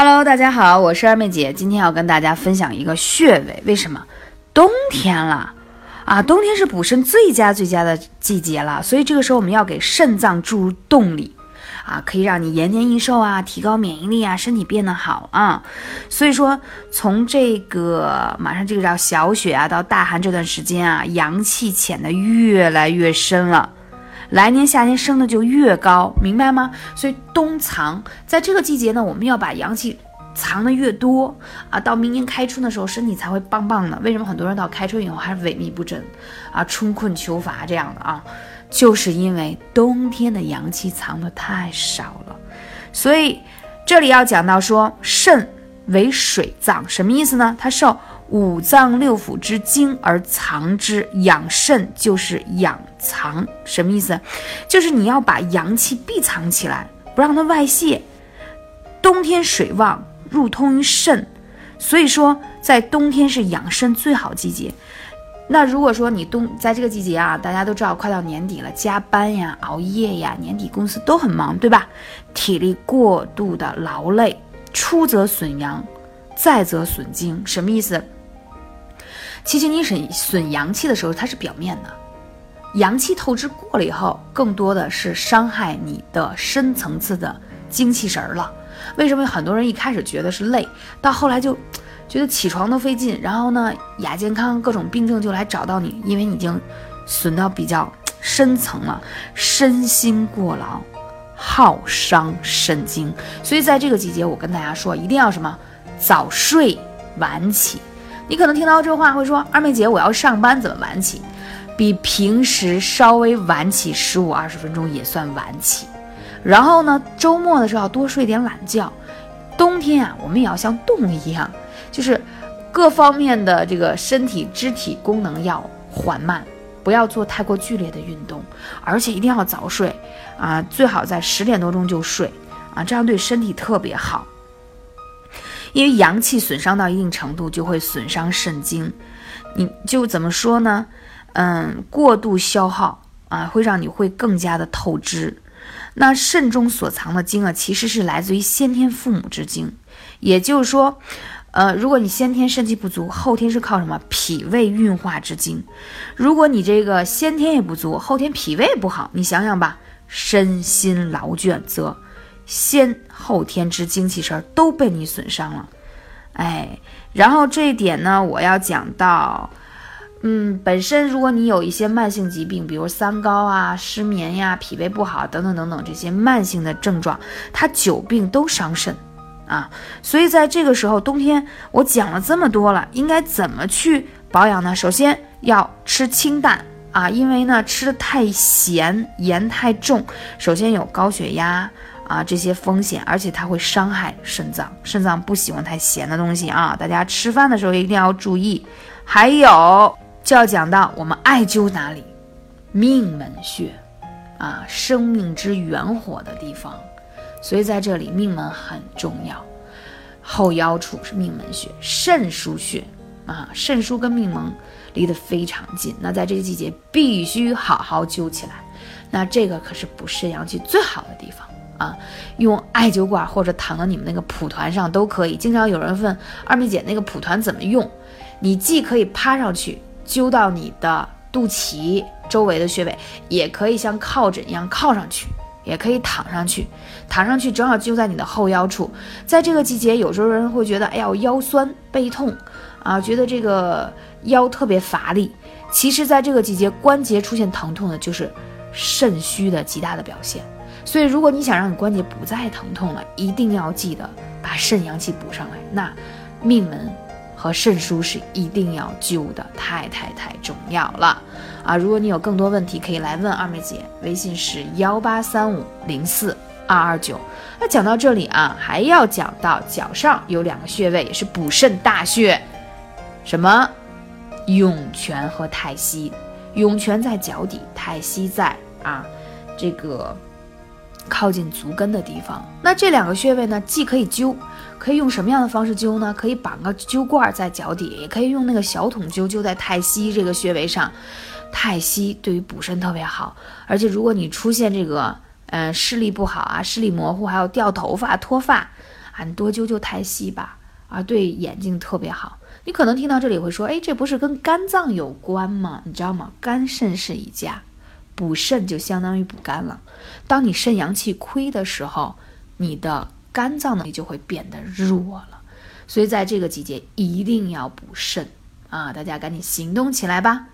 Hello，大家好，我是二妹姐，今天要跟大家分享一个穴位。为什么？冬天了啊，冬天是补肾最佳最佳的季节了，所以这个时候我们要给肾脏注入动力啊，可以让你延年益寿啊，提高免疫力啊，身体变得好啊。所以说，从这个马上这个叫小雪啊到大寒这段时间啊，阳气潜的越来越深了。来年夏天升的就越高，明白吗？所以冬藏在这个季节呢，我们要把阳气藏的越多啊，到明年开春的时候，身体才会棒棒的。为什么很多人到开春以后还是萎靡不振啊，春困秋乏这样的啊？就是因为冬天的阳气藏的太少了。所以这里要讲到说，肾为水脏，什么意思呢？它受。五脏六腑之精而藏之，养肾就是养藏，什么意思？就是你要把阳气闭藏起来，不让它外泄。冬天水旺，入通于肾，所以说在冬天是养肾最好季节。那如果说你冬在这个季节啊，大家都知道快到年底了，加班呀、熬夜呀，年底公司都很忙，对吧？体力过度的劳累，出则损阳，再则损精，什么意思？其实你损损阳气的时候，它是表面的，阳气透支过了以后，更多的是伤害你的深层次的精气神了。为什么很多人一开始觉得是累，到后来就觉得起床都费劲，然后呢亚健康各种病症就来找到你，因为你已经损到比较深层了，身心过劳，耗伤肾精。所以在这个季节，我跟大家说，一定要什么早睡晚起。你可能听到这话会说：“二妹姐，我要上班，怎么晚起？比平时稍微晚起十五二十分钟也算晚起。然后呢，周末的时候要多睡点懒觉。冬天啊，我们也要像动物一样，就是各方面的这个身体肢体功能要缓慢，不要做太过剧烈的运动，而且一定要早睡啊，最好在十点多钟就睡啊，这样对身体特别好。”因为阳气损伤到一定程度，就会损伤肾精，你就怎么说呢？嗯，过度消耗啊，会让你会更加的透支。那肾中所藏的精啊，其实是来自于先天父母之精，也就是说，呃，如果你先天肾气不足，后天是靠什么？脾胃运化之精。如果你这个先天也不足，后天脾胃不好，你想想吧，身心劳倦则。先后天之精气神都被你损伤了，哎，然后这一点呢，我要讲到，嗯，本身如果你有一些慢性疾病，比如三高啊、失眠呀、脾胃不好等等等等这些慢性的症状，它久病都伤肾啊，所以在这个时候，冬天我讲了这么多了，应该怎么去保养呢？首先要吃清淡啊，因为呢吃的太咸，盐太重，首先有高血压。啊，这些风险，而且它会伤害肾脏，肾脏不喜欢太咸的东西啊。大家吃饭的时候一定要注意。还有就要讲到我们艾灸哪里，命门穴啊，生命之元火的地方，所以在这里命门很重要。后腰处是命门穴，肾腧穴啊，肾腧跟命门离得非常近，那在这个季节必须好好灸起来。那这个可是补肾阳气最好的地方。啊，用艾灸管或者躺到你们那个蒲团上都可以。经常有人问二妹姐那个蒲团怎么用？你既可以趴上去灸到你的肚脐周围的穴位，也可以像靠枕一样靠上去，也可以躺上去。躺上去正好灸在你的后腰处。在这个季节，有时候人会觉得，哎呀，腰酸背痛啊，觉得这个腰特别乏力。其实，在这个季节，关节出现疼痛的就是肾虚的极大的表现。所以，如果你想让你关节不再疼痛了，一定要记得把肾阳气补上来。那命门和肾腧是一定要灸的，太太太重要了啊！如果你有更多问题，可以来问二妹姐，微信是幺八三五零四二二九。那讲到这里啊，还要讲到脚上有两个穴位，也是补肾大穴，什么涌泉和太溪。涌泉在脚底，太溪在啊这个。靠近足跟的地方，那这两个穴位呢，既可以灸，可以用什么样的方式灸呢？可以绑个灸罐在脚底，也可以用那个小筒灸，灸在太溪这个穴位上。太溪对于补肾特别好，而且如果你出现这个，嗯，视力不好啊，视力模糊，还有掉头发、脱发，啊，你多灸灸太溪吧，啊，对眼睛特别好。你可能听到这里会说，哎，这不是跟肝脏有关吗？你知道吗？肝肾是一家，补肾就相当于补肝了。当你肾阳气亏的时候，你的肝脏呢就会变得弱了。所以在这个季节一定要补肾啊！大家赶紧行动起来吧。